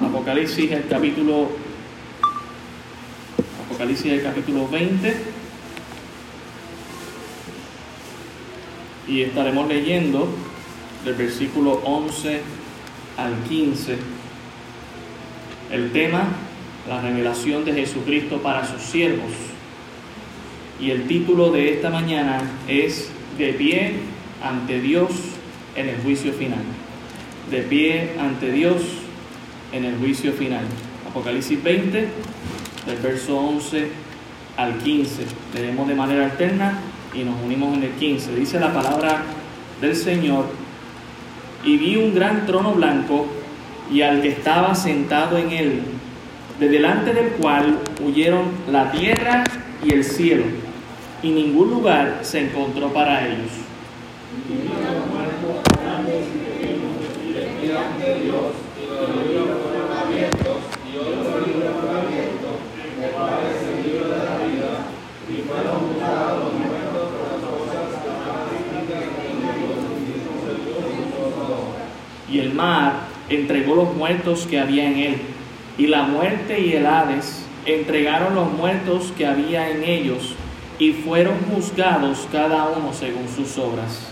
Apocalipsis el capítulo Apocalipsis el capítulo 20 y estaremos leyendo del versículo 11 al 15 el tema la revelación de Jesucristo para sus siervos. Y el título de esta mañana es de pie ante Dios en el juicio final de pie ante Dios en el juicio final. Apocalipsis 20, del verso 11 al 15. Leemos de manera alterna y nos unimos en el 15. Dice la palabra del Señor, y vi un gran trono blanco y al que estaba sentado en él, de delante del cual huyeron la tierra y el cielo, y ningún lugar se encontró para ellos. Y el mar entregó los muertos que había en él, y la muerte y el Hades entregaron los muertos que había en ellos, y fueron juzgados cada uno según sus obras.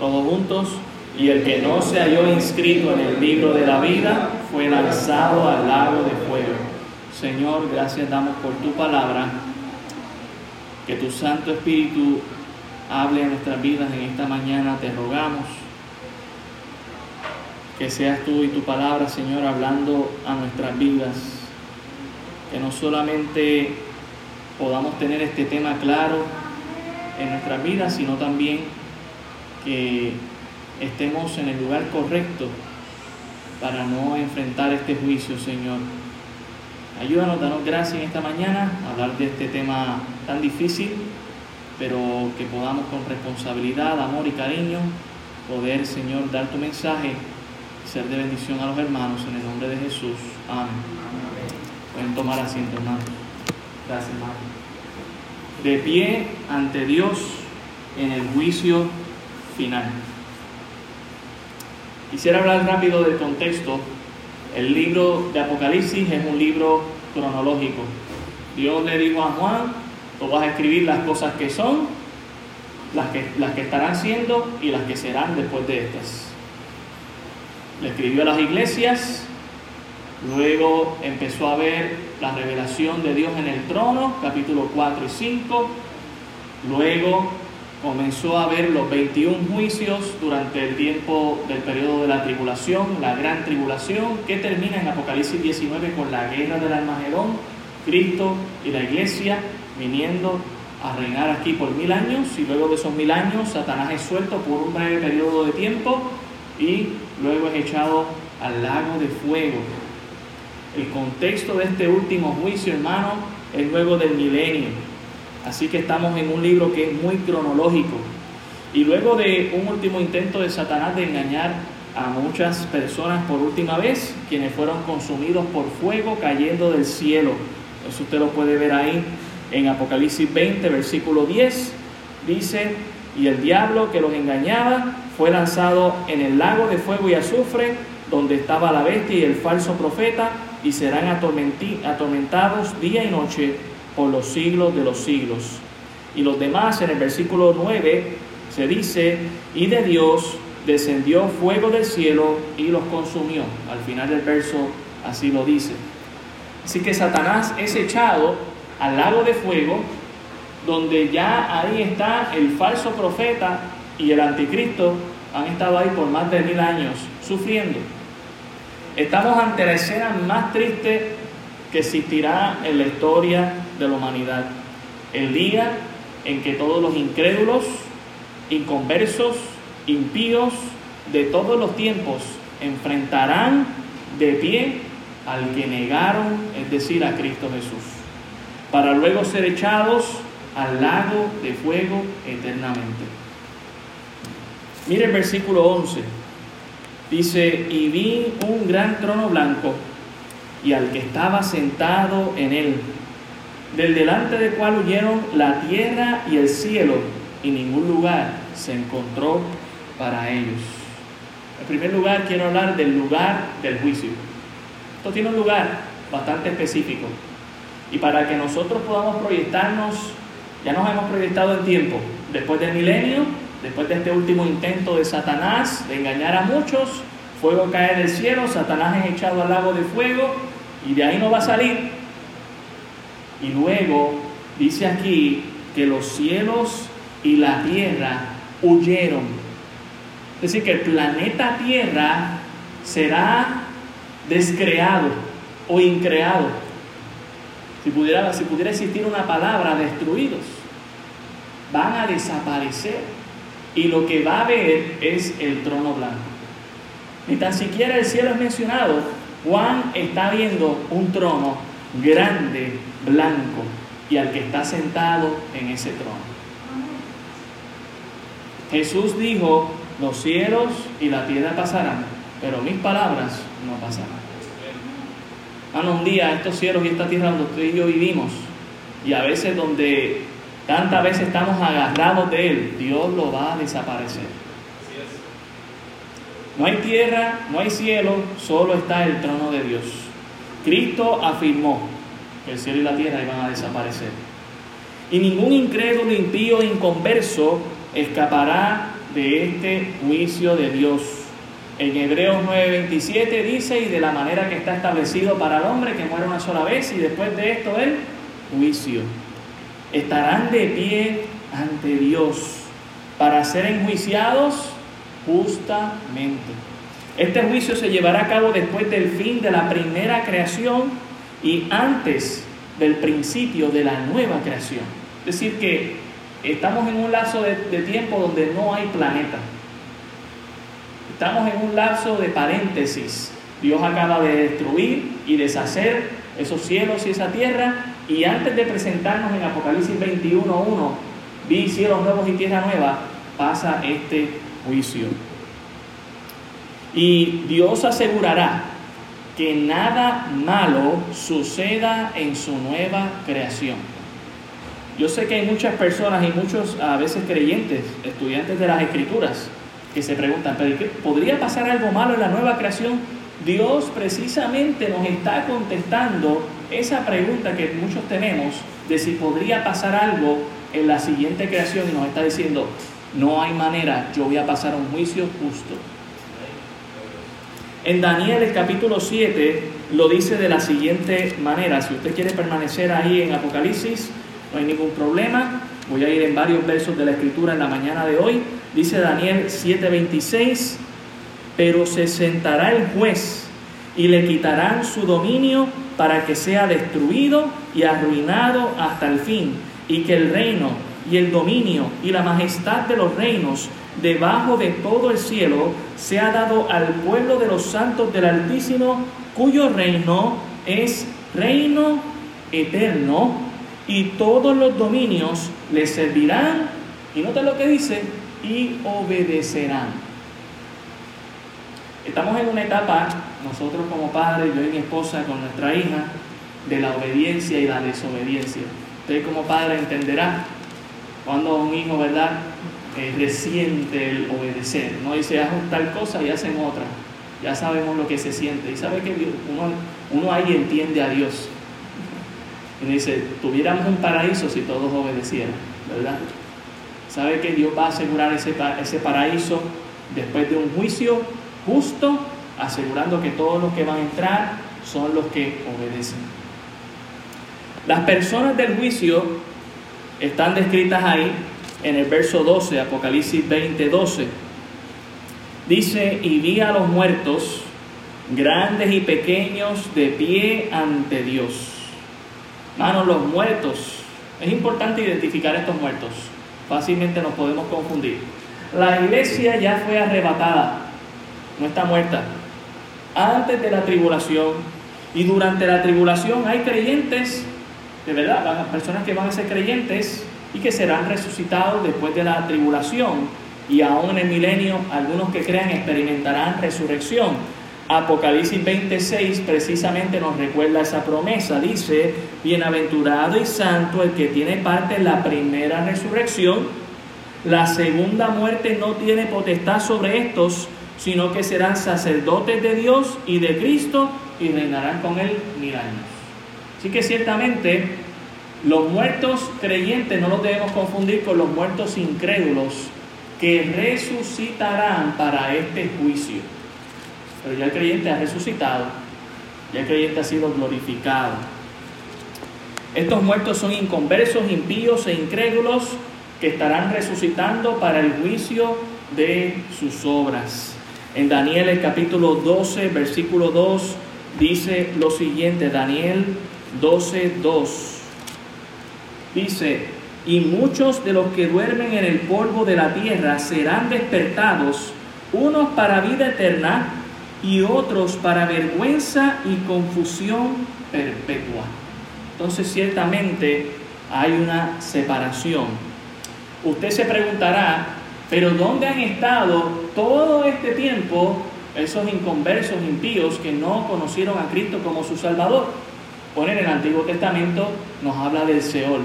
Todos juntos, y el que no se halló inscrito en el libro de la vida fue lanzado al lago de fuego. Señor, gracias damos por tu palabra. Que tu Santo Espíritu hable a nuestras vidas en esta mañana, te rogamos. Que seas tú y tu palabra, Señor, hablando a nuestras vidas. Que no solamente podamos tener este tema claro en nuestras vidas, sino también que estemos en el lugar correcto para no enfrentar este juicio, Señor. Ayúdanos, danos gracias en esta mañana a hablar de este tema tan difícil, pero que podamos con responsabilidad, amor y cariño poder, Señor, dar tu mensaje ser de bendición a los hermanos en el nombre de Jesús. Amén. Pueden tomar asiento, hermano. Gracias, hermano. De pie ante Dios en el juicio final. Quisiera hablar rápido del contexto. El libro de Apocalipsis es un libro cronológico. Dios le dijo a Juan, tú vas a escribir las cosas que son, las que, estarán siendo y las que serán después de estas. Le escribió a las iglesias, luego empezó a ver la revelación de Dios en el trono, capítulo 4 y 5, luego comenzó a ver los 21 juicios durante el tiempo del periodo de la tribulación, la gran tribulación, que termina en Apocalipsis 19 con la guerra del Armagedón, Cristo y la iglesia viniendo a reinar aquí por mil años y luego de esos mil años Satanás es suelto por un breve periodo de tiempo y luego es echado al lago de fuego. El contexto de este último juicio, hermano, es luego del milenio, Así que estamos en un libro que es muy cronológico. Y luego de un último intento de Satanás de engañar a muchas personas por última vez, quienes fueron consumidos por fuego cayendo del cielo. Eso usted lo puede ver ahí en Apocalipsis 20, versículo 10. Dice, y el diablo que los engañaba fue lanzado en el lago de fuego y azufre, donde estaba la bestia y el falso profeta, y serán atormentados día y noche por los siglos de los siglos. Y los demás, en el versículo 9, se dice, y de Dios descendió fuego del cielo y los consumió. Al final del verso así lo dice. Así que Satanás es echado al lago de fuego, donde ya ahí está el falso profeta y el anticristo, han estado ahí por más de mil años sufriendo. Estamos ante la escena más triste que existirá en la historia de la humanidad. El día en que todos los incrédulos, inconversos, impíos de todos los tiempos enfrentarán de pie al que negaron, es decir, a Cristo Jesús, para luego ser echados al lago de fuego eternamente. Mire el versículo 11. Dice, y vi un gran trono blanco y al que estaba sentado en él, del delante del cual huyeron la tierra y el cielo, y ningún lugar se encontró para ellos. En primer lugar, quiero hablar del lugar del juicio. Esto tiene un lugar bastante específico. Y para que nosotros podamos proyectarnos, ya nos hemos proyectado en tiempo, después del milenio, después de este último intento de Satanás de engañar a muchos, fuego cae del cielo, Satanás es echado al lago de fuego y de ahí no va a salir. Y luego dice aquí que los cielos y la tierra huyeron. Es decir, que el planeta Tierra será descreado o increado. Si pudiera, existir una palabra, destruidos. Van a desaparecer. Y lo que va a haber es el trono blanco. Ni tan siquiera el cielo es mencionado. Juan está viendo un trono grande, blanco, y al que está sentado en ese trono. Jesús dijo, los cielos y la tierra pasarán, pero mis palabras no pasarán. Bueno, un día estos cielos y esta tierra donde usted y yo vivimos, y a veces donde tantas veces estamos agarrados de Él, Dios lo va a desaparecer. No hay tierra, no hay cielo, solo está el trono de Dios. Cristo afirmó el cielo y la tierra iban a desaparecer. Y ningún incrédulo, impío, inconverso escapará de este juicio de Dios. En Hebreos 9:27 dice, y de la manera que está establecido para el hombre que muere una sola vez y después de esto el juicio. Estarán de pie ante Dios para ser enjuiciados justamente. Este juicio se llevará a cabo después del fin de la primera creación y antes del principio de la nueva creación. Es decir, que Estamos en un lapso de, tiempo donde no hay planeta. Estamos en un lapso de paréntesis. Dios acaba de destruir y deshacer esos cielos y esa tierra. Y antes de presentarnos en Apocalipsis 21.1, vi cielos nuevos y tierra nueva, pasa este juicio. Y Dios asegurará que nada malo suceda en su nueva creación. Yo sé que hay muchas personas y muchos a veces creyentes, estudiantes de las escrituras, que se preguntan, ¿pero podría pasar algo malo en la nueva creación? Dios precisamente nos está contestando esa pregunta que muchos tenemos de si podría pasar algo en la siguiente creación y nos está diciendo, no hay manera, yo voy a pasar un juicio justo. En Daniel el capítulo 7 lo dice de la siguiente manera, si usted quiere permanecer ahí en Apocalipsis no hay ningún problema. Voy a ir en varios versos de la escritura en la mañana de hoy. Dice Daniel 7:26, pero se sentará el juez y le quitarán su dominio para que sea destruido y arruinado hasta el fin, y que el reino y el dominio y la majestad de los reinos debajo de todo el cielo sea dado al pueblo de los santos del Altísimo, cuyo reino es reino eterno y todos los dominios le servirán, y nota lo que dice, y obedecerán. Estamos en una etapa, nosotros como padres, yo y mi esposa con nuestra hija, de la obediencia y la desobediencia. Usted como padre entenderá cuando un hijo, ¿verdad?, eh, resiente el obedecer. No dice, haz tal cosa y hacen otra. Ya sabemos lo que se siente. Y sabe que uno, ahí entiende a Dios. Y dice, tuviéramos un paraíso si todos obedecieran, ¿verdad? ¿Sabe que Dios va a asegurar ese, ese paraíso después de un juicio justo, asegurando que todos los que van a entrar son los que obedecen? Las personas del juicio están descritas ahí en el verso 12, Apocalipsis 20, 12. Dice, y vi a los muertos, grandes y pequeños, de pie ante Dios Hermanos, los muertos. Es importante identificar estos muertos. Fácilmente nos podemos confundir. La iglesia ya fue arrebatada. No está muerta. Antes de la tribulación y durante la tribulación hay creyentes, de verdad, personas que van a ser creyentes y que serán resucitados después de la tribulación. Y aún en el milenio, algunos que crean experimentarán resurrección. Apocalipsis 26 precisamente nos recuerda esa promesa. Dice, bienaventurado y santo el que tiene parte en la primera resurrección. La segunda muerte no tiene potestad sobre estos, sino que serán sacerdotes de Dios y de Cristo y reinarán con él mil años. Así que ciertamente los muertos creyentes no los debemos confundir con los muertos incrédulos que resucitarán para este juicio. Pero ya el creyente ha resucitado, ya el creyente ha sido glorificado. Estos muertos son inconversos, impíos e incrédulos que estarán resucitando para el juicio de sus obras. En Daniel el capítulo 12, versículo 2, dice lo siguiente, Daniel 12, 2. Dice, y muchos de los que duermen en el polvo de la tierra serán despertados, unos para vida eterna y otros para vergüenza y confusión perpetua. Entonces ciertamente hay una separación Usted se preguntará, pero ¿dónde han estado todo este tiempo esos inconversos impíos que no conocieron a Cristo como su Salvador? Bueno, en el Antiguo Testamento nos habla del Seol,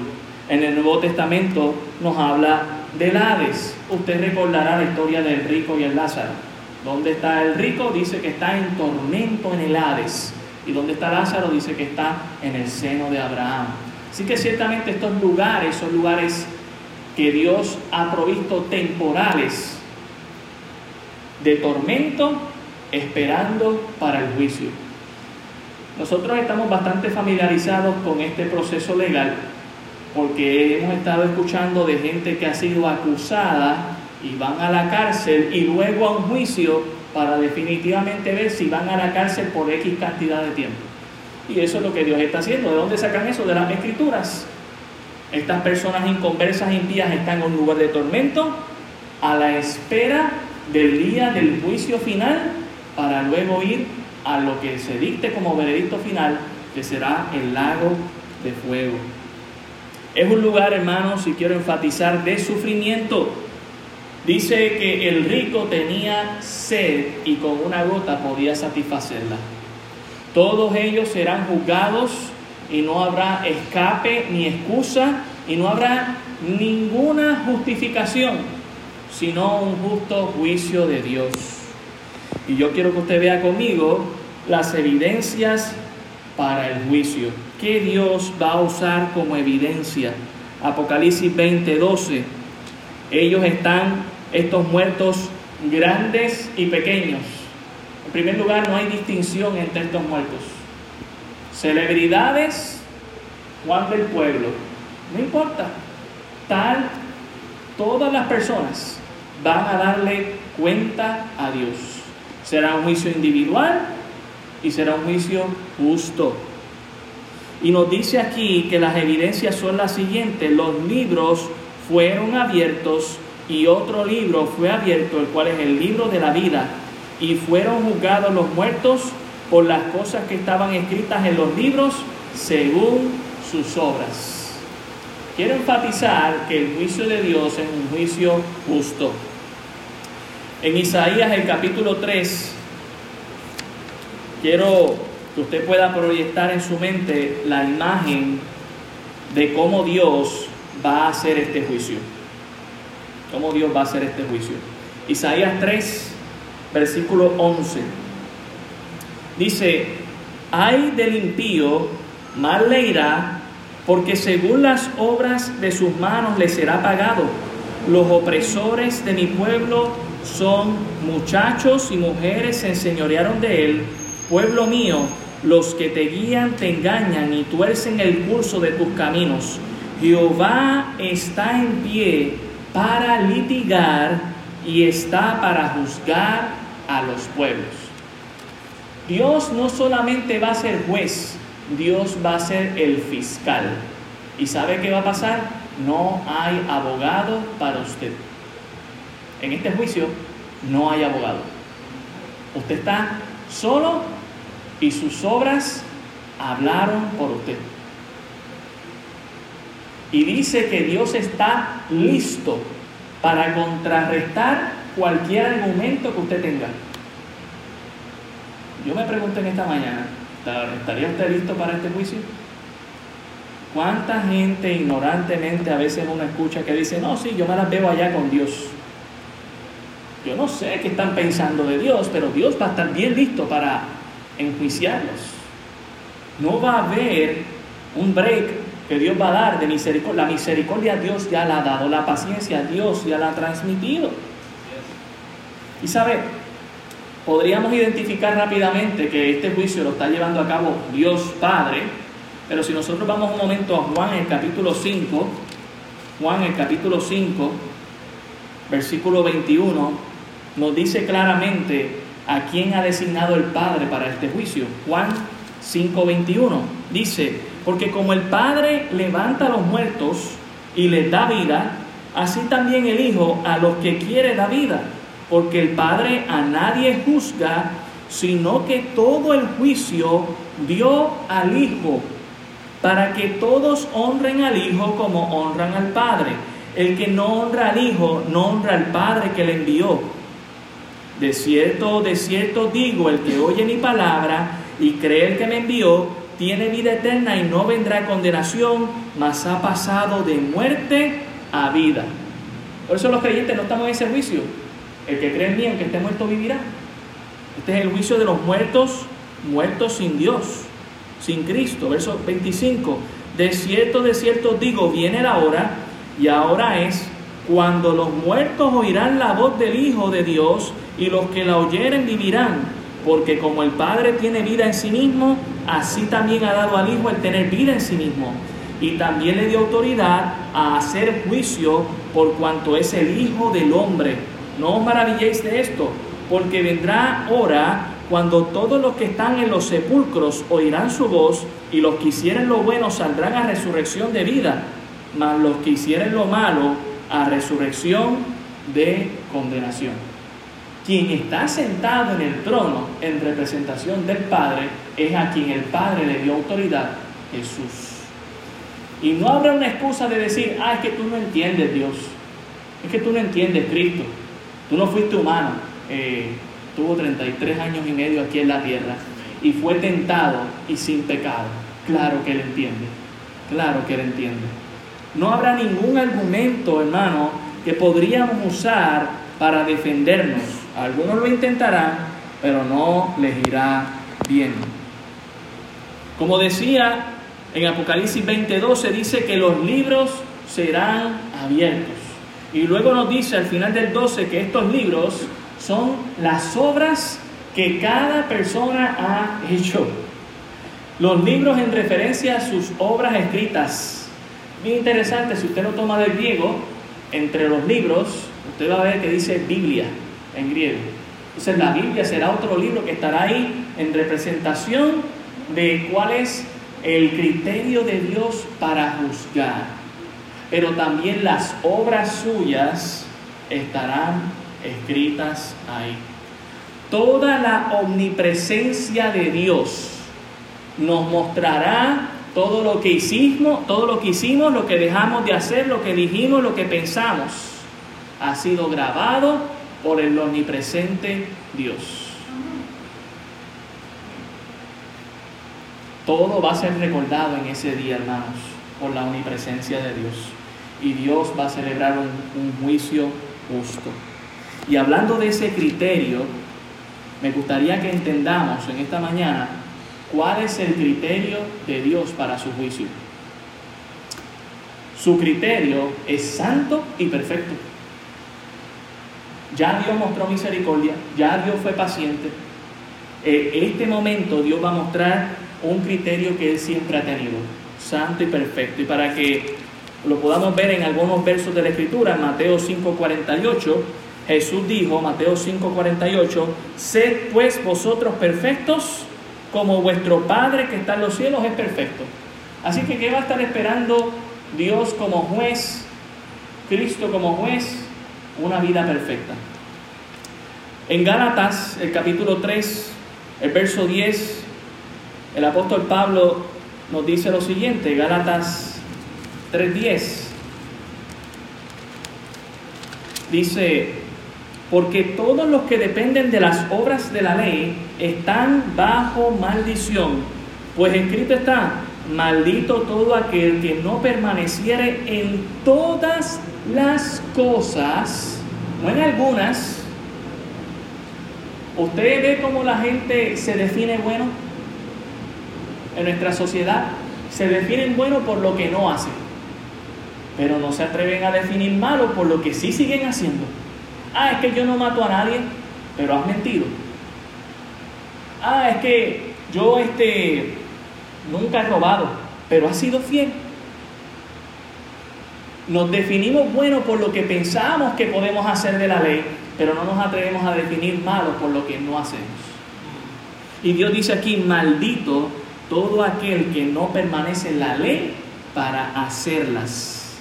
en el Nuevo Testamento nos habla del Hades. Usted recordará la historia del rico y el Lázaro. ¿Dónde está el rico? Dice que está en tormento en el Hades. ¿Y dónde está Lázaro? Dice que está en el seno de Abraham. Así que ciertamente estos lugares son lugares que Dios ha provisto temporales de tormento esperando para el juicio. Nosotros estamos bastante familiarizados con este proceso legal porque hemos estado escuchando de gente que ha sido acusada y van a la cárcel y luego a un juicio para definitivamente ver si van a la cárcel por X cantidad de tiempo. Y eso es lo que Dios está haciendo. ¿De dónde sacan eso? De las escrituras. Estas personas inconversas impías están en un lugar de tormento a la espera del día del juicio final para luego ir a lo que se dicte como veredicto final, que será el lago de fuego. Es un lugar, hermanos, y quiero enfatizar, de sufrimiento. Dice que el rico tenía sed y con una gota podía satisfacerla. Todos ellos serán juzgados y no habrá escape ni excusa y no habrá ninguna justificación, sino un justo juicio de Dios. Y yo quiero que usted vea conmigo las evidencias para el juicio. ¿Qué Dios va a usar como evidencia? Apocalipsis 20:12. Ellos están, estos muertos, grandes y pequeños. En primer lugar, no hay distinción entre estos muertos celebridades, Juan del pueblo, no importa, tal, todas las personas van a darle cuenta a Dios. Será un juicio individual y será un juicio justo. Y nos dice aquí que las evidencias son las siguientes. Los libros fueron abiertos y otro libro fue abierto, el cual es el libro de la vida. Y fueron juzgados los muertos por las cosas que estaban escritas en los libros según sus obras. Quiero enfatizar que el juicio de Dios es un juicio justo. En Isaías el capítulo 3, quiero que usted pueda proyectar en su mente la imagen de cómo Dios va a hacer este juicio. Cómo Dios va a hacer este juicio. Isaías 3, versículo 11. Dice, ay del impío, mal le irá, porque según las obras de sus manos le será pagado. Los opresores de mi pueblo son muchachos y mujeres se enseñorearon de él. Pueblo mío, los que te guían te engañan y tuercen el curso de tus caminos. Jehová está en pie para litigar y está para juzgar a los pueblos. Dios no solamente va a ser juez, Dios va a ser el fiscal. ¿Y sabe qué va a pasar? No hay abogado para usted. En este juicio no hay abogado. Usted está solo y sus obras hablaron por usted. Y dice que Dios está listo para contrarrestar cualquier argumento que usted tenga. Yo me pregunto en esta mañana, ¿estaría usted listo para este juicio? ¿Cuánta gente ignorantemente a veces uno escucha que dice, no, sí, yo me las veo allá con Dios? Yo no sé qué están pensando de Dios, pero Dios va a estar bien listo para enjuiciarlos. No va a haber un break que Dios va a dar de misericordia. La misericordia Dios ya la ha dado, la paciencia Dios ya la ha transmitido. Y sabe, podríamos identificar rápidamente que este juicio lo está llevando a cabo Dios Padre, pero si nosotros vamos un momento a Juan el capítulo 5, Juan el capítulo 5, versículo 21, nos dice claramente a quién ha designado el Padre para este juicio. Juan 5:21 dice, porque como el Padre levanta a los muertos y les da vida, así también el Hijo a los que quiere da vida, porque el Padre a nadie juzga, sino que todo el juicio dio al Hijo, para que todos honren al Hijo como honran al Padre. El que no honra al Hijo, no honra al Padre que le envió. De cierto, de cierto digo, el que oye mi palabra y cree el que me envió, tiene vida eterna y no vendrá condenación, mas ha pasado de muerte a vida. Por eso los creyentes no estamos en ese juicio. El que cree en mí, aunque esté muerto, vivirá. Este es el juicio de los muertos, muertos sin Dios, sin Cristo. Verso 25. De cierto, de cierto digo, viene la hora, y ahora es, cuando los muertos oirán la voz del Hijo de Dios, y los que la oyeren vivirán, porque como el Padre tiene vida en sí mismo, así también ha dado al Hijo el tener vida en sí mismo. Y también le dio autoridad a hacer juicio por cuanto es el Hijo del hombre. No os maravilléis de esto, porque vendrá hora cuando todos los que están en los sepulcros oirán su voz, y los que hicieren lo bueno saldrán a resurrección de vida, mas los que hicieren lo malo a resurrección de condenación. Quien está sentado en el trono en representación del Padre es a quien el Padre le dio autoridad, Jesús. Y no habrá una excusa de decir, ah, es que tú no entiendes Dios, es que tú no entiendes Cristo, tú no fuiste humano, eh, tuvo 33 años y medio aquí en la tierra y fue tentado y sin pecado. Claro que él entiende, claro que él entiende. No habrá ningún argumento, hermano, que podríamos usar para defendernos. Algunos lo intentarán, pero no les irá bien. Como decía en Apocalipsis 20:12, dice que los libros serán abiertos. Y luego nos dice al final del 12 que estos libros son las obras que cada persona ha hecho. Los libros en referencia a sus obras escritas. Bien interesante, si usted lo toma del griego, entre los libros, usted va a ver que dice Biblia en griego. Entonces la Biblia será otro libro que estará ahí en representación de cuál es el criterio de Dios para juzgar. Pero también las obras suyas estarán escritas ahí. Toda la omnipresencia de Dios nos mostrará todo lo que hicimos, todo lo que hicimos, lo que dejamos de hacer, lo que dijimos, lo que pensamos. Ha sido grabado por el omnipresente Dios. Todo va a ser recordado en ese día, hermanos, por la omnipresencia de Dios. Y Dios va a celebrar un, un juicio justo. Y hablando de ese criterio, me gustaría que entendamos en esta mañana cuál es el criterio de Dios para su juicio. Su criterio es santo y perfecto. Ya Dios mostró misericordia, ya Dios fue paciente. En este momento Dios va a mostrar un criterio que Él siempre ha tenido, santo y perfecto. Y para que lo podamos ver en algunos versos de la Escritura, Mateo 5:48, Jesús dijo, Mateo 5:48, sed pues vosotros perfectos como vuestro Padre que está en los cielos es perfecto. Así que, ¿qué va a estar esperando Dios como juez, Cristo como juez? Una vida perfecta. En Gálatas, el capítulo 3, el verso 10, el apóstol Pablo nos dice lo siguiente, Gálatas 3:10. Dice, porque todos los que dependen de las obras de la ley están bajo maldición, pues escrito está, maldito todo aquel que no permaneciere en todas las cosas, no algunas. ¿Usted ve cómo la gente se define bueno en nuestra sociedad? Se definen bueno por lo que no hacen, pero no se atreven a definir malo por lo que sí siguen haciendo. Ah, es que yo no mato a nadie, pero has mentido. Ah, es que yo este, nunca he robado, pero has sido fiel. Nos definimos bueno por lo que pensamos que podemos hacer de la ley, pero no nos atrevemos a definir malo por lo que no hacemos. Y Dios dice aquí, maldito todo aquel que no permanece en la ley para hacerlas.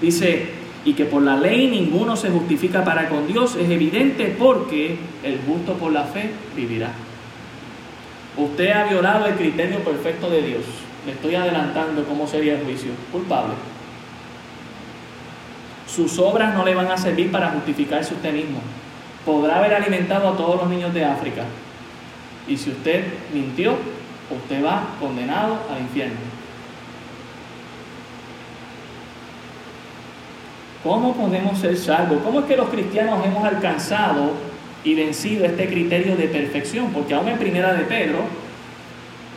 Dice, y que por la ley ninguno se justifica para con Dios, es evidente porque el justo por la fe vivirá. Usted ha violado el criterio perfecto de Dios. Le estoy adelantando cómo sería el juicio. Culpable. Sus obras no le van a servir para justificarse usted mismo. Podrá haber alimentado a todos los niños de África. Y si usted mintió, usted va condenado al infierno. ¿Cómo podemos ser salvos? ¿Cómo es que los cristianos hemos alcanzado y vencido este criterio de perfección? Porque aún en primera de Pedro,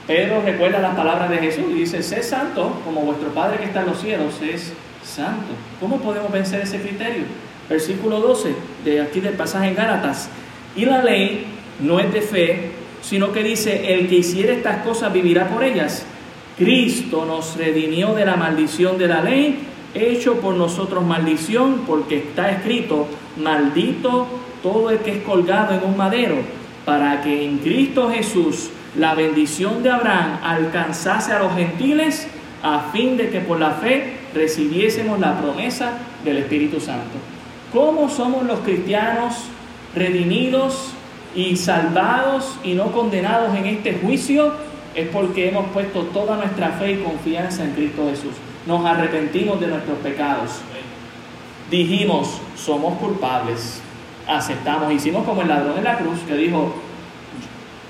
Pedro recuerda las palabras de Jesús y dice, sé santo como vuestro Padre que está en los cielos es santo. ¿Cómo podemos vencer ese criterio? Versículo 12 de aquí del pasaje en Gálatas. Y la ley no es de fe, sino que dice, el que hiciera estas cosas vivirá por ellas. Cristo nos redimió de la maldición de la ley hecho por nosotros maldición, porque está escrito, maldito todo el que es colgado en un madero, para que en Cristo Jesús la bendición de Abraham alcanzase a los gentiles, a fin de que por la fe recibiésemos la promesa del Espíritu Santo. ¿Cómo somos los cristianos redimidos y salvados y no condenados en este juicio? Es porque hemos puesto toda nuestra fe y confianza en Cristo Jesús nos arrepentimos de nuestros pecados. Dijimos, somos culpables, aceptamos, hicimos como el ladrón en la cruz que dijo,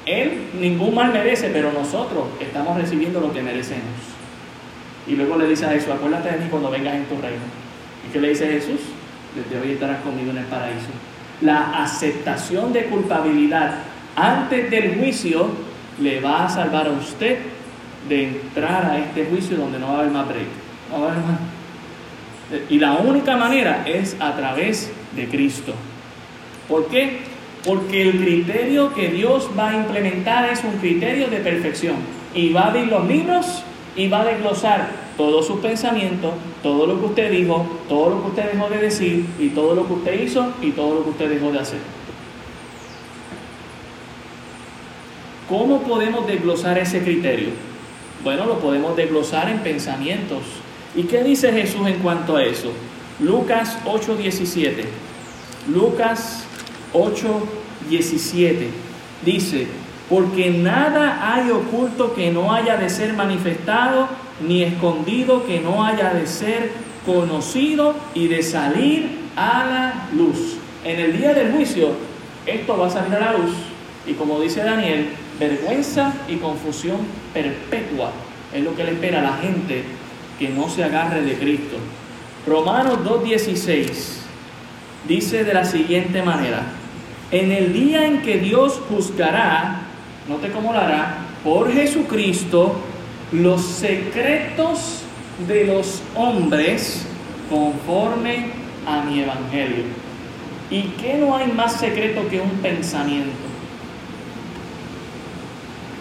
él ningún mal merece, pero nosotros estamos recibiendo lo que merecemos. Y luego le dice a Jesús, acuérdate de mí cuando vengas en tu reino. ¿Y qué le dice Jesús? Desde hoy estarás conmigo en el paraíso. La aceptación de culpabilidad antes del juicio le va a salvar a usted de entrar a este juicio donde no va a haber más break. Y la única manera es a través de Cristo. ¿Por qué? Porque el criterio que Dios va a implementar es un criterio de perfección. Y va a abrir los libros y va a desglosar todos sus pensamientos, todo lo que usted dijo, todo lo que usted dejó de decir y todo lo que usted hizo y todo lo que usted dejó de hacer. ¿Cómo podemos desglosar ese criterio? Bueno, lo podemos desglosar en pensamientos. ¿Y qué dice Jesús en cuanto a eso? Lucas 8:17. Lucas 8:17 dice, porque nada hay oculto que no haya de ser manifestado, ni escondido que no haya de ser conocido y de salir a la luz. En el día del juicio, esto va a salir a la luz. Y como dice Daniel, vergüenza y confusión perpetua es lo que le espera a la gente que no se agarre de Cristo. Romanos 2.16 dice de la siguiente manera, en el día en que Dios juzgará, note cómo lo hará, por Jesucristo, los secretos de los hombres conforme a mi evangelio. ¿Y que no hay más secreto que un pensamiento?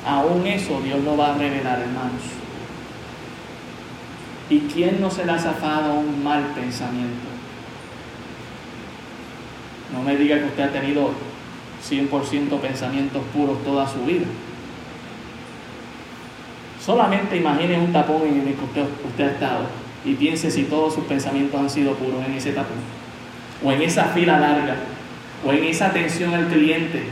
Aún eso Dios lo va a revelar, hermanos. ¿Y quién no se le ha zafado un mal pensamiento? No me diga que usted ha tenido 100% pensamientos puros toda su vida. Solamente imagine un tapón en el que usted, usted ha estado y piense si todos sus pensamientos han sido puros en ese tapón, o en esa fila larga, o en esa atención al cliente,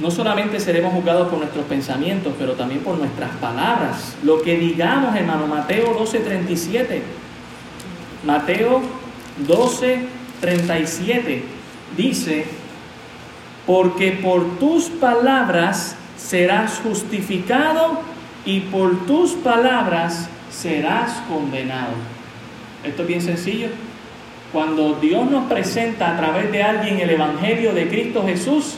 no solamente seremos juzgados por nuestros pensamientos, pero también por nuestras palabras. Lo que digamos, hermano, Mateo 12:37. Mateo 12:37 dice, porque por tus palabras serás justificado y por tus palabras serás condenado. Esto es bien sencillo. Cuando Dios nos presenta a través de alguien el Evangelio de Cristo Jesús,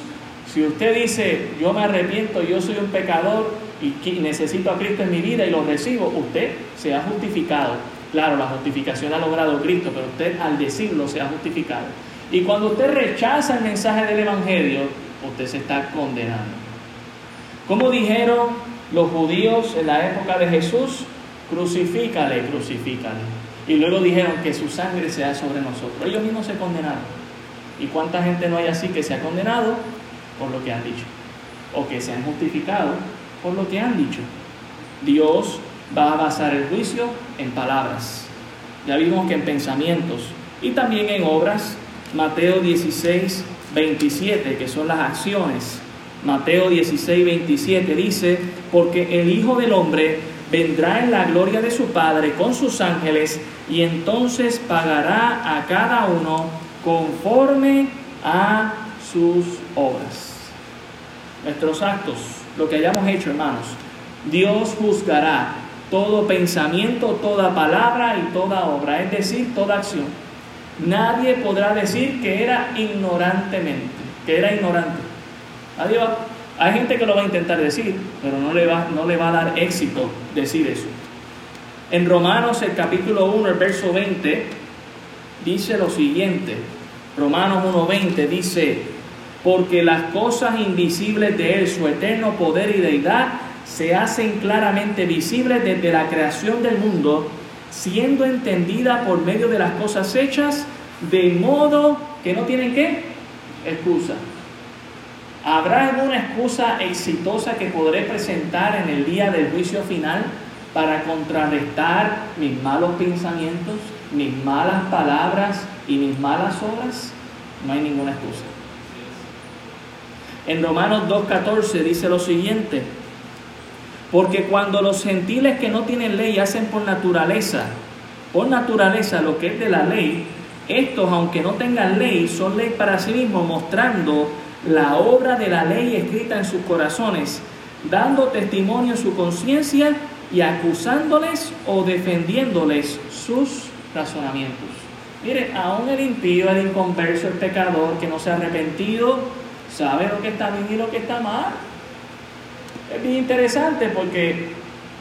si usted dice, yo me arrepiento, yo soy un pecador y necesito a Cristo en mi vida y lo recibo, usted se ha justificado. Claro, la justificación ha logrado Cristo, pero usted al decirlo se ha justificado. Y cuando usted rechaza el mensaje del Evangelio, usted se está condenando. Como dijeron los judíos en la época de Jesús, crucifícale, crucifícale. Y luego dijeron que su sangre sea sobre nosotros. Ellos mismos se condenaron. ¿Y cuánta gente no hay así que se ha condenado por lo que han dicho? O que se han justificado por lo que han dicho. Dios va a basar el juicio en palabras. Ya vimos que en pensamientos y también en obras. Mateo 16, 27, que son las acciones. Mateo 16, 27 dice, porque el Hijo del Hombre vendrá en la gloria de su Padre con sus ángeles y entonces pagará a cada uno conforme a sus obras. Nuestros actos, lo que hayamos hecho, hermanos, Dios juzgará todo pensamiento, toda palabra y toda obra, es decir, toda acción. Nadie podrá decir que era ignorantemente, que era ignorante. Adiós. Hay gente que lo va a intentar decir, pero no le va, no le va a dar éxito decir eso. En Romanos el capítulo 1, el verso 20, dice lo siguiente. Romanos 1.20 dice, porque las cosas invisibles de Él, su eterno poder y deidad, se hacen claramente visibles desde la creación del mundo, siendo entendida por medio de las cosas hechas, de modo que no tienen qué? Excusa. ¿Habrá alguna excusa exitosa que podré presentar en el día del juicio final para contrarrestar mis malos pensamientos, mis malas palabras y mis malas obras? No hay ninguna excusa. En Romanos 2.14 dice lo siguiente, porque cuando los gentiles que no tienen ley hacen por naturaleza, por naturaleza lo que es de la ley, estos aunque no tengan ley son ley para sí mismos, mostrando la obra de la ley escrita en sus corazones, dando testimonio en su conciencia y acusándoles o defendiéndoles sus razonamientos. Mire, aún el impío, el inconverso, el pecador que no se ha arrepentido, sabe lo que está bien y lo que está mal. Es bien interesante porque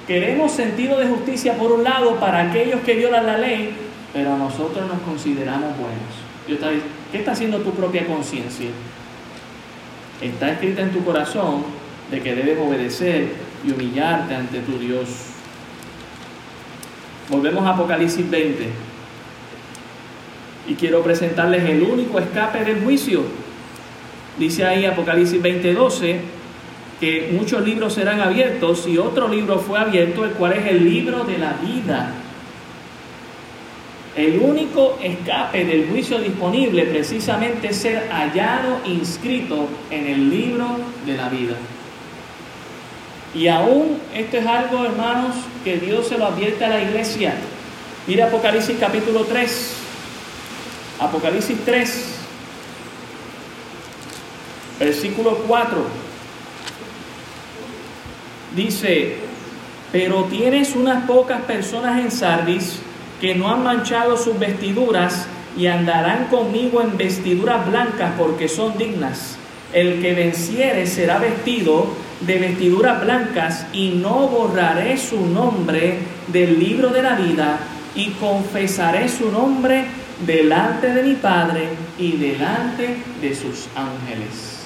queremos sentido de justicia por un lado para aquellos que violan la ley, pero nosotros nos consideramos buenos. ¿Qué está haciendo tu propia conciencia? está escrita en tu corazón de que debes obedecer y humillarte ante tu Dios. Volvemos a Apocalipsis 20. Y quiero presentarles el único escape del juicio. Dice ahí Apocalipsis 20:12 que muchos libros serán abiertos y otro libro fue abierto, el cual es el libro de la vida. El único escape del juicio disponible precisamente es ser hallado inscrito en el libro de la vida. Y aún esto es algo, hermanos, que Dios se lo advierte a la iglesia. Mira Apocalipsis capítulo 3. Apocalipsis 3, versículo 4. Dice, pero tienes unas pocas personas en Sardis que no han manchado sus vestiduras y andarán conmigo en vestiduras blancas porque son dignas. El que venciere será vestido de vestiduras blancas y no borraré su nombre del libro de la vida y confesaré su nombre delante de mi Padre y delante de sus ángeles.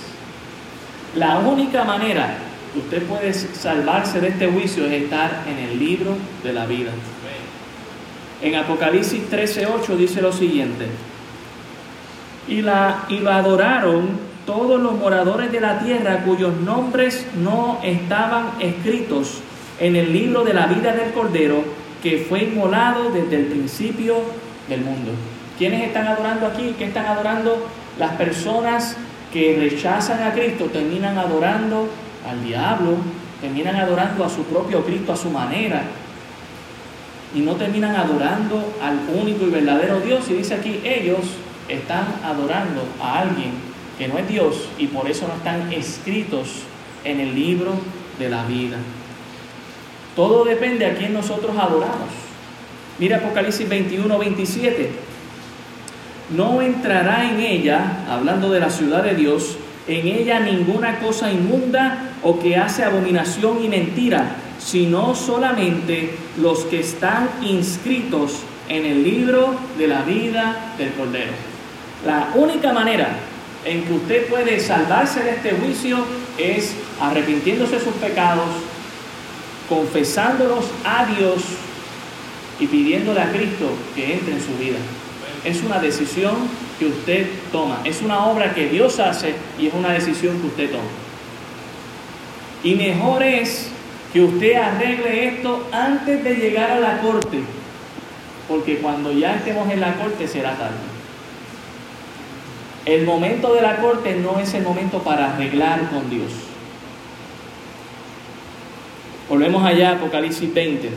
La única manera usted puede salvarse de este juicio es estar en el libro de la vida. En Apocalipsis 13:8 dice lo siguiente: y, la, y lo adoraron todos los moradores de la tierra cuyos nombres no estaban escritos en el libro de la vida del Cordero que fue inmolado desde el principio del mundo. ¿Quiénes están adorando aquí? ¿Qué están adorando? Las personas que rechazan a Cristo terminan adorando al diablo, terminan adorando a su propio Cristo a su manera, y no terminan adorando al único y verdadero Dios. Y dice aquí, ellos están adorando a alguien que no es Dios y por eso no están escritos en el libro de la vida. Todo depende a quién nosotros adoramos. Mira Apocalipsis 21, 27. No entrará en ella, hablando de la ciudad de Dios, en ella ninguna cosa inmunda o que hace abominación y mentira, sino solamente los que están inscritos en el libro de la vida del Cordero. La única manera en que usted puede salvarse de este juicio es arrepintiéndose de sus pecados, confesándolos a Dios y pidiéndole a Cristo que entre en su vida. Es una decisión que usted toma, es una obra que Dios hace y es una decisión que usted toma. Y mejor es que usted arregle esto antes de llegar a la corte, porque cuando ya estemos en la corte será tarde. El momento de la corte no es el momento para arreglar con Dios. Volvemos allá a Apocalipsis 20,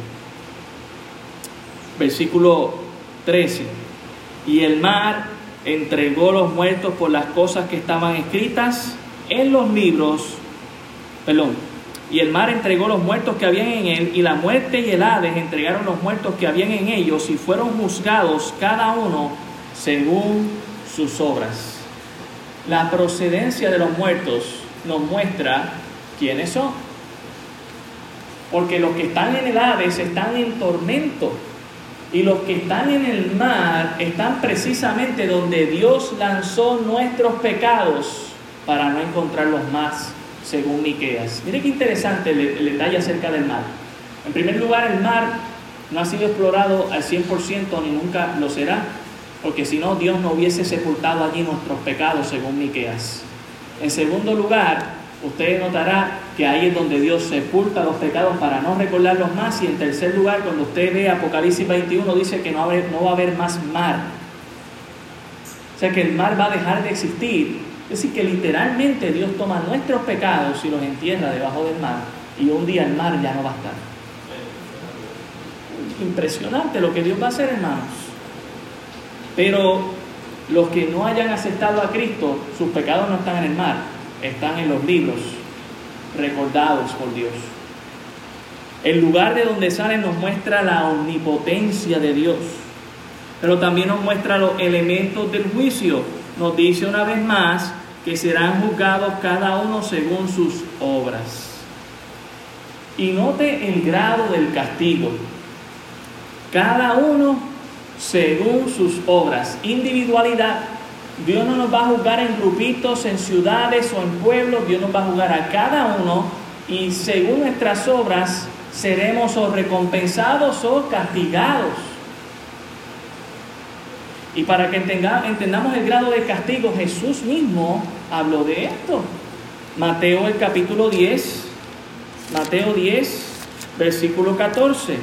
versículo 13. Y el mar entregó los muertos por las cosas que estaban escritas en los libros, perdón, y el mar entregó los muertos que habían en él, y la muerte y el Hades entregaron los muertos que habían en ellos, y fueron juzgados cada uno según sus obras. La procedencia de los muertos nos muestra quiénes son. Porque los que están en el Hades están en tormento. Y los que están en el mar están precisamente donde Dios lanzó nuestros pecados para no encontrarlos más según Miqueas. Mire qué interesante el, detalle acerca del mar. En primer lugar, el mar no ha sido explorado al 100% ni nunca lo será, porque si no, Dios no hubiese sepultado allí nuestros pecados, según Miqueas. En segundo lugar, usted notará que ahí es donde Dios sepulta los pecados para no recordarlos más. Y en tercer lugar, cuando usted ve Apocalipsis 21, dice que no, no va a haber más mar. O sea que el mar va a dejar de existir es decir, que literalmente Dios toma nuestros pecados y los entierra debajo del mar y un día el mar ya no va a estar. Impresionante lo que Dios va a hacer, hermanos. Pero los que no hayan aceptado a Cristo, sus pecados no están en el mar, están en los libros, recordados por Dios. El lugar de donde salen nos muestra la omnipotencia de Dios, pero también nos muestra los elementos del juicio. Nos dice una vez más que serán juzgados cada uno según sus obras. Y note el grado del castigo. Cada uno según sus obras. Individualidad. Dios no nos va a juzgar en grupitos, en ciudades o en pueblos. Dios nos va a juzgar a cada uno y según nuestras obras seremos o recompensados o castigados. Y para que entendamos el grado de castigo, Jesús mismo habló de esto. Mateo el capítulo 10, Mateo 10, versículo 14,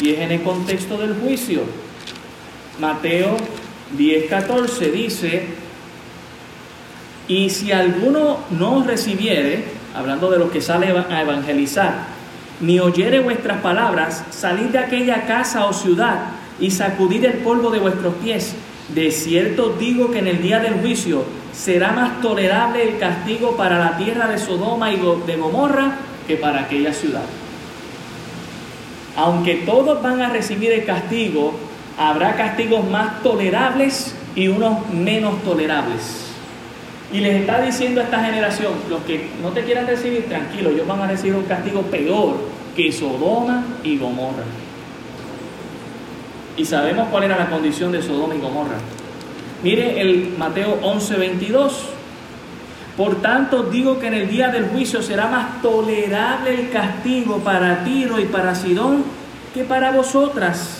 y es en el contexto del juicio. Mateo 10, 14 dice, y si alguno no recibiere, hablando de los que sale a evangelizar, ni oyere vuestras palabras, salid de aquella casa o ciudad y sacudid el polvo de vuestros pies de cierto digo que en el día del juicio será más tolerable el castigo para la tierra de Sodoma y de Gomorra que para aquella ciudad. Aunque todos van a recibir el castigo, habrá castigos más tolerables y unos menos tolerables. Y les está diciendo a esta generación, los que no te quieran recibir, tranquilo, ellos van a recibir un castigo peor que Sodoma y Gomorra. Y sabemos cuál era la condición de Sodoma y Gomorra. Mire el Mateo 11, 22. Por tanto digo que en el día del juicio será más tolerable el castigo para Tiro y para Sidón que para vosotras.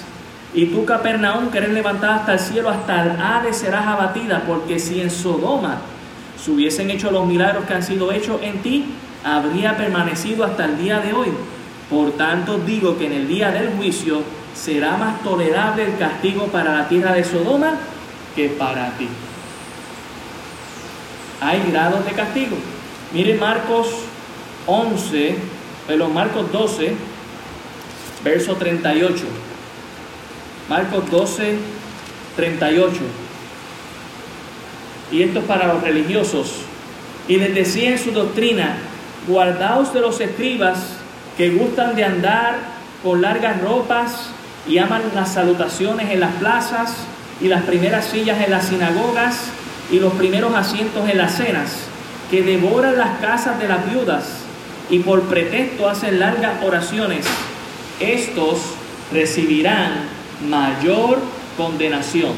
Y tú, Capernaum, que eres levantada hasta el cielo, hasta el Hades serás abatida, porque si en Sodoma se hubiesen hecho los milagros que han sido hechos en ti, habría permanecido hasta el día de hoy. Por tanto digo que en el día del juicio será más tolerable el castigo para la tierra de Sodoma que para ti. Hay grados de castigo. Mire Marcos 11, perdón, Marcos 12, verso 38. Marcos 12, 38. y esto es para los religiosos, y les decía en su doctrina, guardaos de los escribas que gustan de andar con largas ropas y aman las salutaciones en las plazas y las primeras sillas en las sinagogas y los primeros asientos en las cenas, que devoran las casas de las viudas y por pretexto hacen largas oraciones. Estos recibirán mayor condenación.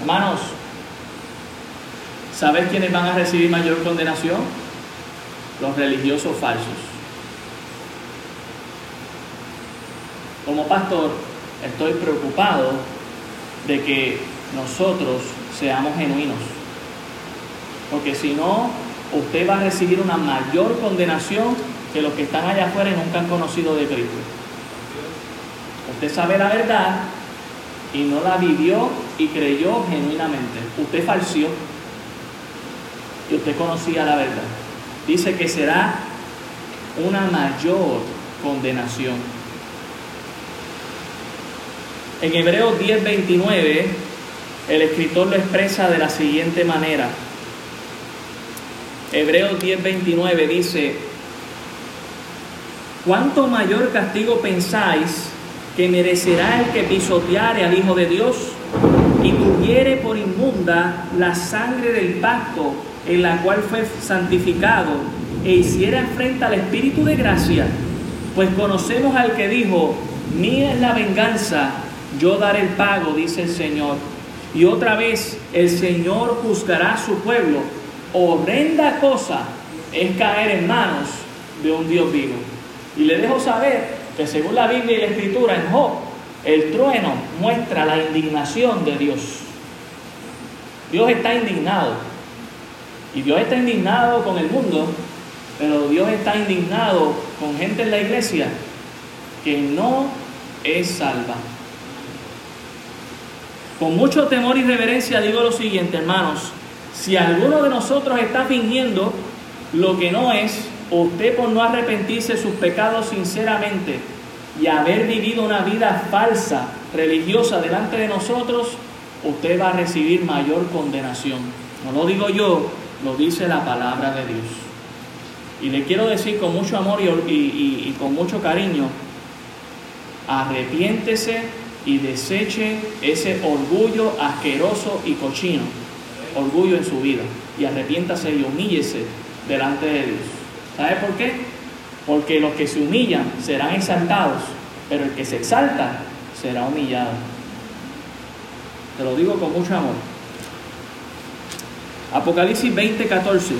Hermanos, ¿sabes quiénes van a recibir mayor condenación? Los religiosos falsos. Como pastor, estoy preocupado de que nosotros seamos genuinos. Porque si no, usted va a recibir una mayor condenación que los que están allá afuera y nunca han conocido de Cristo. Usted sabe la verdad y no la vivió y creyó genuinamente. Usted falsió y usted conocía la verdad. Dice que será una mayor condenación. En Hebreos 10:29, el escritor lo expresa de la siguiente manera. Hebreos 10:29 dice, ¿cuánto mayor castigo pensáis que merecerá el que pisoteare al Hijo de Dios y tuviere por inmunda la sangre del pacto en la cual fue santificado e hiciera frente al Espíritu de gracia? Pues conocemos al que dijo, mía es la venganza, yo daré el pago, dice el Señor. Y otra vez el Señor juzgará a su pueblo. Horrenda cosa es caer en manos de un Dios vivo. Y le dejo saber que según la Biblia y la Escritura en Job, el trueno muestra la indignación de Dios. Dios está indignado. Y Dios está indignado con el mundo, pero Dios está indignado con gente en la iglesia que no es salva. Con mucho temor y reverencia digo lo siguiente, hermanos. Si alguno de nosotros está fingiendo lo que no es, usted por no arrepentirse de sus pecados sinceramente y haber vivido una vida falsa, religiosa delante de nosotros, usted va a recibir mayor condenación. No lo digo yo, lo dice la palabra de Dios. Y le quiero decir con mucho amor y, y con mucho cariño, arrepiéntese y deseche ese orgullo asqueroso y cochino, orgullo en su vida, y arrepiéntase y humíllese delante de Dios. ¿Sabe por qué? Porque los que se humillan serán exaltados, pero el que se exalta será humillado. Te lo digo con mucho amor. Apocalipsis 20, 14.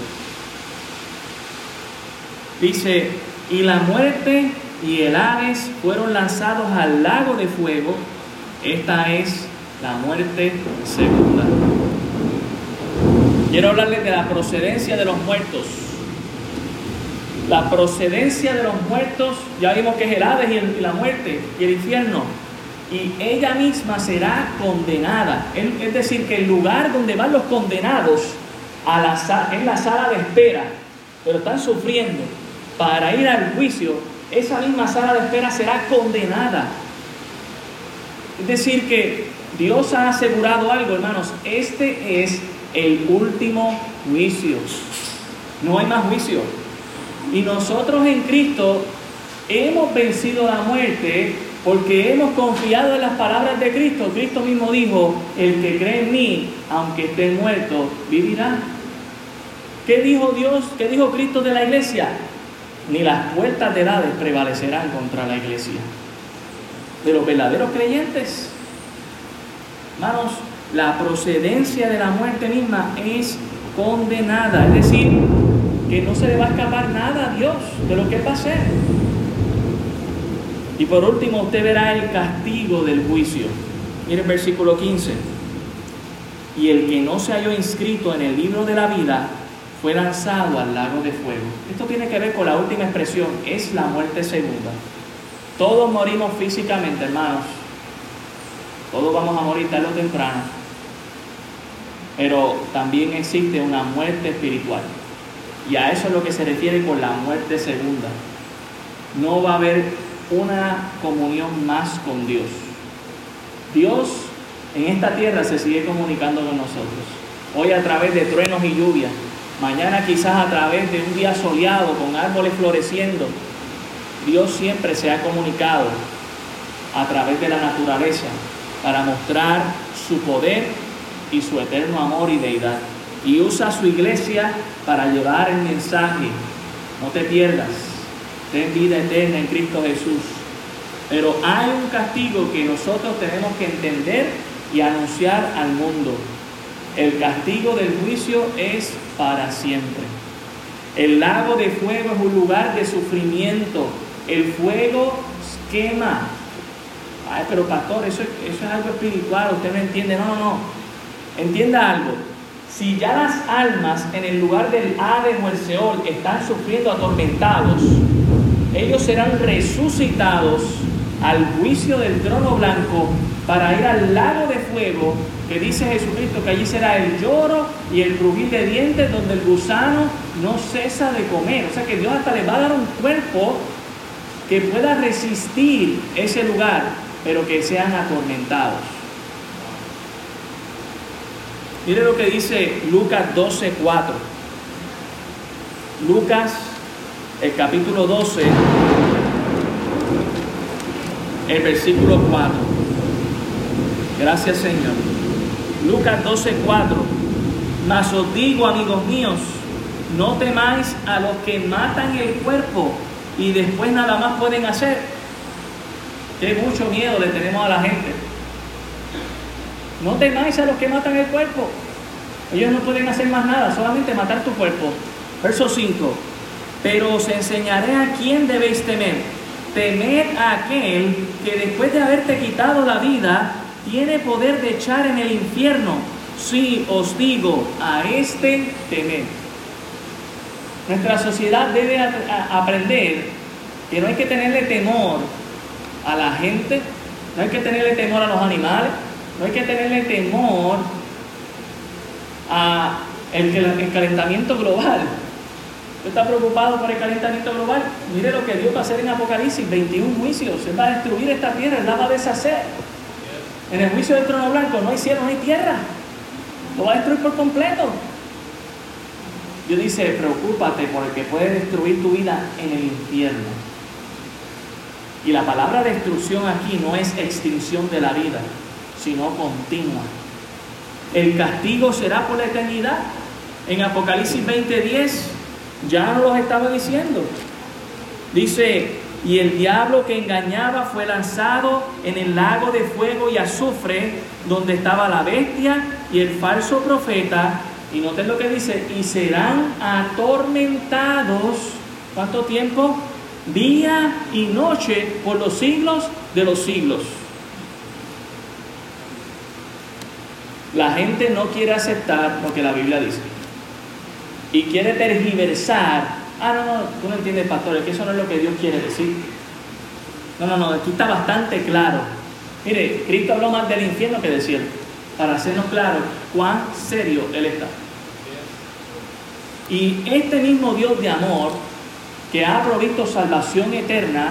Dice, y la muerte y el Hades fueron lanzados al lago de fuego. Esta es la muerte segunda. Quiero hablarles de la procedencia de los muertos. La procedencia de los muertos, ya vimos que es el Hades y, la muerte y el infierno. Y ella misma será condenada. Es decir, que el lugar donde van los condenados la, es la sala de espera, pero están sufriendo para ir al juicio, esa misma sala de espera será condenada. Es decir, que Dios ha asegurado algo, hermanos, este es el último juicio. No hay más juicio. Y nosotros en Cristo hemos vencido la muerte porque hemos confiado en las palabras de Cristo. Cristo mismo dijo, el que cree en mí, aunque esté muerto, vivirá. ¿Qué dijo Dios? ¿Qué dijo Cristo de la iglesia? Ni las puertas de edades prevalecerán contra la iglesia. De los verdaderos creyentes. Hermanos, la procedencia de la muerte misma es condenada. Es decir, que no se le va a escapar nada a Dios de lo que va a hacer. Y por último, usted verá el castigo del juicio. Mire el versículo 15. Y el que no se halló inscrito en el libro de la vida fue lanzado al lago de fuego. Esto tiene que ver con la última expresión, es la muerte segunda. Todos morimos físicamente, hermanos. Todos vamos a morir tarde o temprano. Pero también existe una muerte espiritual. Y a eso es lo que se refiere con la muerte segunda. No va a haber una comunión más con Dios. Dios en esta tierra se sigue comunicando con nosotros. Hoy a través de truenos y lluvia, mañana quizás a través de un día soleado con árboles floreciendo. Dios siempre se ha comunicado a través de la naturaleza para mostrar su poder y su eterno amor y deidad. Y usa su iglesia para llevar el mensaje. No te pierdas, ten vida eterna en Cristo Jesús. Pero hay un castigo que nosotros tenemos que entender y anunciar al mundo. El castigo del juicio es para siempre. El lago de fuego es un lugar de sufrimiento. El fuego quema. Ay, pero pastor, eso, eso es algo espiritual, usted no entiende. No, no, no. Entienda algo. Si ya las almas en el lugar del Hades o el Seol están sufriendo atormentados, ellos serán resucitados al juicio del trono blanco para ir al lago de fuego que dice Jesucristo que allí será el lloro y el crujir de dientes donde el gusano no cesa de comer. O sea que Dios hasta le va a dar un cuerpo que pueda resistir ese lugar, pero que sean atormentados. Mire lo que dice Lucas 12, 4. Lucas, el capítulo 12, el versículo 4. Gracias Señor. Lucas 12, 4. Mas os digo, amigos míos, no temáis a los que matan el cuerpo y después nada más pueden hacer. Que mucho miedo le tenemos a la gente. No temáis a los que matan el cuerpo. Ellos no pueden hacer más nada, solamente matar tu cuerpo. Verso 5. Pero os enseñaré a quién debéis temer. Temed a aquel que después de haberte quitado la vida, tiene poder de echar en el infierno. Sí, os digo, a este temed. Nuestra sociedad debe aprender que no hay que tenerle temor a la gente, no hay que tenerle temor a los animales, no hay que tenerle temor a el, calentamiento global. ¿Usted está preocupado por el calentamiento global? Mire lo que Dios va a hacer en Apocalipsis, 21 juicios. Él va a destruir esta tierra, Él la va a deshacer. En el juicio del trono blanco no hay cielo, no hay tierra. Lo va a destruir por completo. Dios dice, preocúpate por el que puede destruir tu vida en el infierno. Y la palabra destrucción aquí no es extinción de la vida, sino continua. El castigo será por la eternidad. En Apocalipsis 20:10 ya nos lo estaba diciendo. Dice, y el diablo que engañaba fue lanzado en el lago de fuego y azufre, donde estaba la bestia y el falso profeta. Y noten lo que dice, y serán atormentados, ¿cuánto tiempo? Día y noche por los siglos de los siglos. La gente no quiere aceptar lo que la Biblia dice. Y quiere tergiversar. Ah, no, no, tú no entiendes, pastor, es que eso no es lo que Dios quiere decir. No, no, no, aquí está bastante claro. Mire, Cristo habló más del infierno que del cielo. Para hacernos claro cuán serio Él está. Y este mismo Dios de amor, que ha provisto salvación eterna,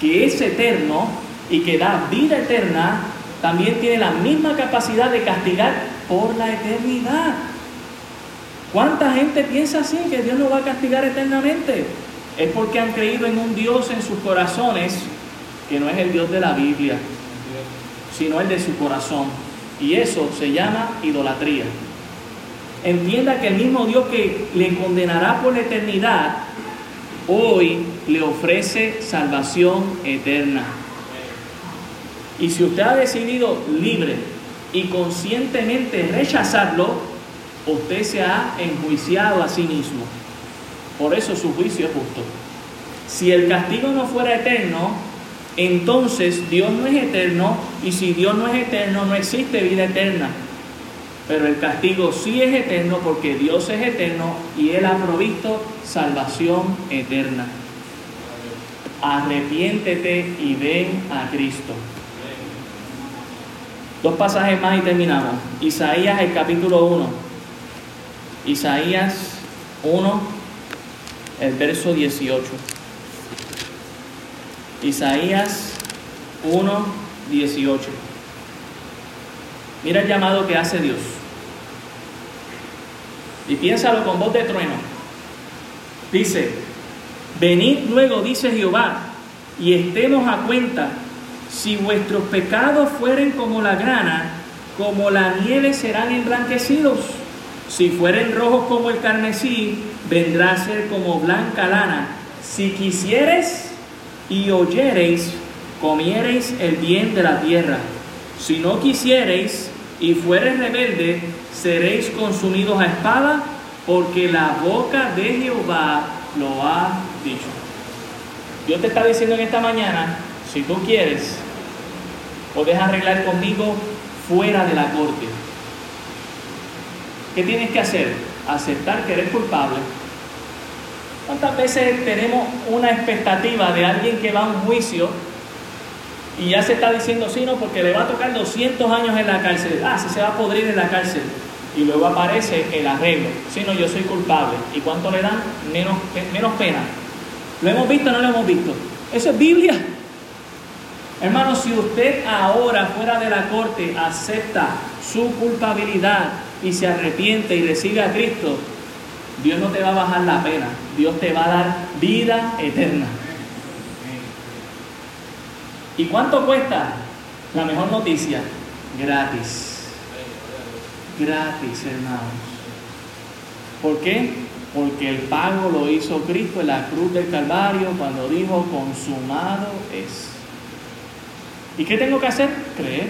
que es eterno y que da vida eterna, también tiene la misma capacidad de castigar por la eternidad. ¿Cuánta gente piensa así, que Dios no va a castigar eternamente? Es porque han creído en un Dios en sus corazones que no es el Dios de la Biblia, sino el de su corazón. Y eso se llama idolatría. Entienda que el mismo Dios que le condenará por la eternidad, hoy le ofrece salvación eterna. Y si usted ha decidido libre y conscientemente rechazarlo, usted se ha enjuiciado a sí mismo. Por eso su juicio es justo. Si el castigo no fuera eterno, entonces Dios no es eterno y si Dios no es eterno no existe vida eterna. Pero el castigo sí es eterno porque Dios es eterno y Él ha provisto salvación eterna. Arrepiéntete y ven a Cristo. Dos pasajes más y terminamos. Isaías el capítulo 1. Isaías 1, el verso 18. Isaías 1, 18. Mira el llamado que hace Dios. Y piénsalo con voz de trueno. Dice, venid luego, dice Jehová, y estemos a cuenta, si vuestros pecados fueren como la grana, como la nieve serán emblanquecidos. Si fueren rojos como el carmesí, vendrá a ser como blanca lana. Si quisieres y oyereis, comiereis el bien de la tierra. Si no quisiereis y fuereis rebelde, seréis consumidos a espada, porque la boca de Jehová lo ha dicho. Dios te está diciendo en esta mañana, si tú quieres, puedes arreglar conmigo fuera de la corte. ¿Qué tienes que hacer? Aceptar que eres culpable. ¿Cuántas veces tenemos una expectativa de alguien que va a un juicio y ya se está diciendo sí, no, porque le va a tocar 200 años en la cárcel? Ah, si se va a podrir en la cárcel. Y luego aparece el arreglo. Si no, yo soy culpable. ¿Y cuánto le dan? Menos, menos pena. ¿Lo hemos visto o no lo hemos visto? Eso es Biblia. Hermano, si usted ahora fuera de la corte acepta su culpabilidad y se arrepiente y recibe a Cristo, Dios no te va a bajar la pena, Dios te va a dar vida eterna. ¿Y cuánto cuesta? La mejor noticia, gratis. Gratis, hermanos. ¿Por qué? Porque el pago lo hizo Cristo en la cruz del Calvario cuando dijo, consumado es. ¿Y qué tengo que hacer? Creer.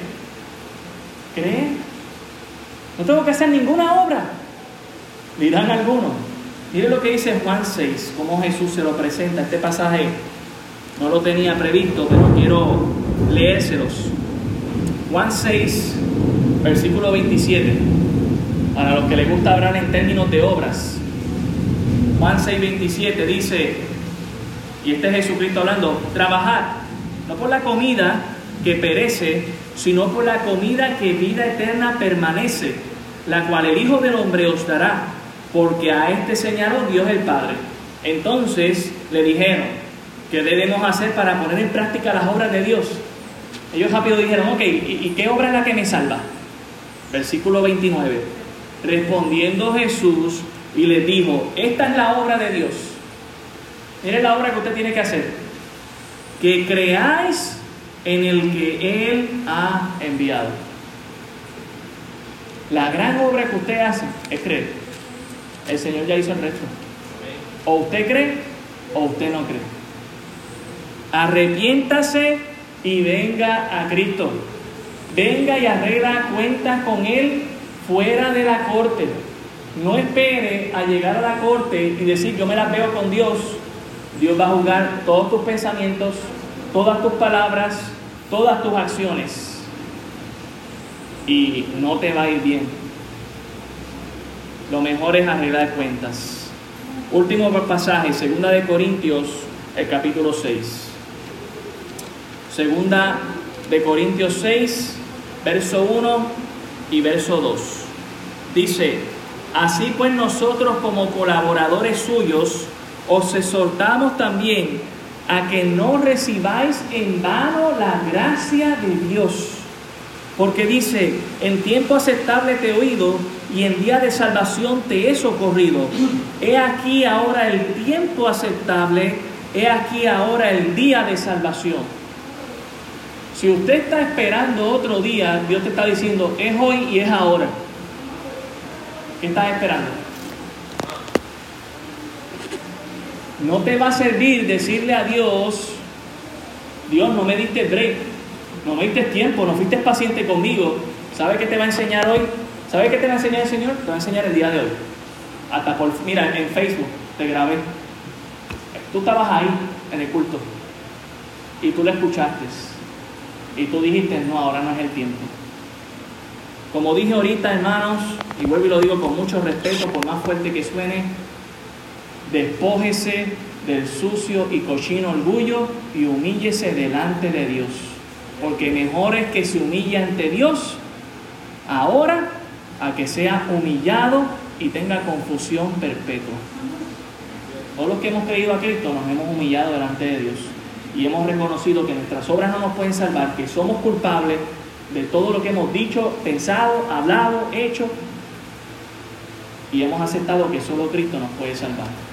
Creer. No tengo que hacer ninguna obra. Dirán algunos. Mire lo que dice Juan 6, cómo Jesús se lo presenta. Este pasaje no lo tenía previsto, pero quiero leérselos. Juan 6, versículo 27. Para los que les gusta hablar en términos de obras. Juan 6, 27 dice, y este es Jesucristo hablando, trabajad, no por la comida que perece, sino por la comida que vida eterna permanece, la cual el Hijo del Hombre os dará, porque a este señaló Dios el Padre. Entonces le dijeron, ¿qué debemos hacer para poner en práctica las obras de Dios? Ellos rápido dijeron, ok, ¿y qué obra es la que me salva? Versículo 29. Respondiendo Jesús y les dijo, esta es la obra de Dios. Mire la obra que usted tiene que hacer. Que creáis en el que Él ha enviado. La gran obra que usted hace es creer. El Señor ya hizo el resto. O usted cree o usted no cree. Arrepiéntase y venga a Cristo. Venga y arregla cuentas con Él fuera de la corte. No espere a llegar a la corte y decir yo me la veo con Dios. Dios va a juzgar todos tus pensamientos, todas tus palabras, todas tus acciones y no te va a ir bien. Lo mejor es arreglar cuentas. Último pasaje, segunda de Corintios, el capítulo 6. Segunda de Corintios 6, verso 1 y verso 2. Dice, así pues nosotros como colaboradores suyos os exhortamos también a que no recibáis en vano la gracia de Dios. Porque dice, en tiempo aceptable te he oído y en día de salvación te he socorrido. He aquí ahora el tiempo aceptable, he aquí ahora el día de salvación. Si usted está esperando otro día, Dios te está diciendo, es hoy y es ahora. ¿Qué estás esperando? No te va a servir decirle a Dios, Dios, no me diste break, no me diste tiempo, no fuiste paciente conmigo. ¿Sabe qué te va a enseñar hoy? ¿Sabe qué te va a enseñar el Señor? Te va a enseñar el día de hoy. Hasta por, mira, en Facebook te grabé. Tú estabas ahí en el culto y tú le escuchaste y tú dijiste, no, ahora no es el tiempo. Como dije ahorita, hermanos, y vuelvo y lo digo con mucho respeto, por más fuerte que suene, despójese del sucio y cochino orgullo y humíllese delante de Dios. Porque mejor es que se humille ante Dios ahora a que sea humillado y tenga confusión perpetua. Todos los que hemos creído a Cristo nos hemos humillado delante de Dios y hemos reconocido que nuestras obras no nos pueden salvar, que somos culpables, de todo lo que hemos dicho, pensado, hablado, hecho, y hemos aceptado que solo Cristo nos puede salvar.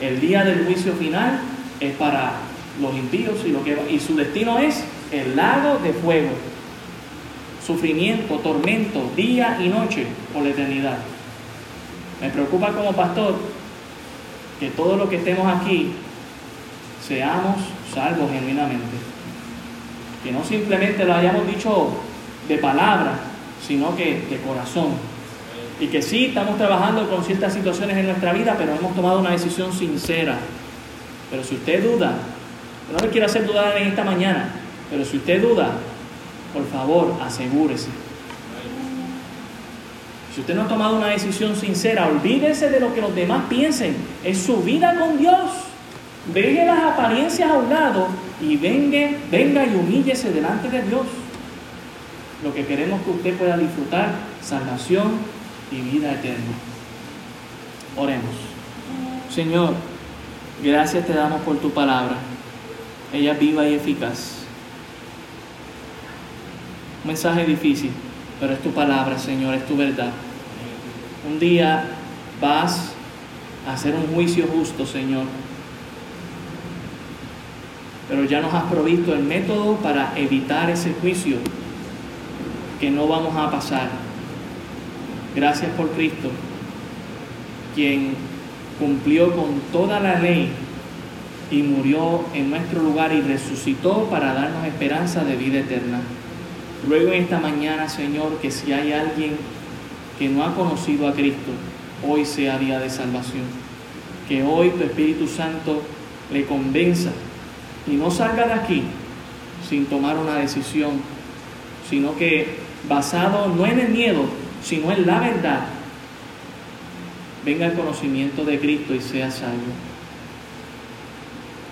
El día del juicio final es para los impíos y, su destino es el lago de fuego, sufrimiento, tormento, día y noche por la eternidad. Me preocupa como pastor que todo lo que estemos aquí seamos salvos genuinamente. Que no simplemente lo hayamos dicho de palabra, sino que de corazón. Y que sí estamos trabajando con ciertas situaciones en nuestra vida, pero hemos tomado una decisión sincera. Pero si usted duda, no le quiero hacer dudar en esta mañana, pero si usted duda, por favor, asegúrese. Si usted no ha tomado una decisión sincera, olvídese de lo que los demás piensen. Es su vida con Dios. Deje las apariencias a un lado y venga, venga y humíllese delante de Dios. Lo que queremos que usted pueda disfrutar, salvación y vida eterna. Oremos. Señor, gracias te damos por tu palabra. Ella es viva y eficaz. Un mensaje difícil, pero es tu palabra, Señor, es tu verdad. Un día vas a hacer un juicio justo, Señor. Pero ya nos has provisto el método para evitar ese juicio que no vamos a pasar. Gracias por Cristo, quien cumplió con toda la ley y murió en nuestro lugar y resucitó para darnos esperanza de vida eterna. Ruego en esta mañana, Señor, que si hay alguien que no ha conocido a Cristo, hoy sea día de salvación. Que hoy tu Espíritu Santo le convenza y no salga de aquí sin tomar una decisión, sino que basado no en el miedo, sino en la verdad, venga el conocimiento de Cristo y sea salvo.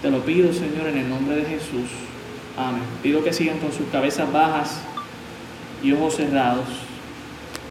Te lo pido, Señor, en el nombre de Jesús. Amén. Pido que sigan con sus cabezas bajas y ojos cerrados.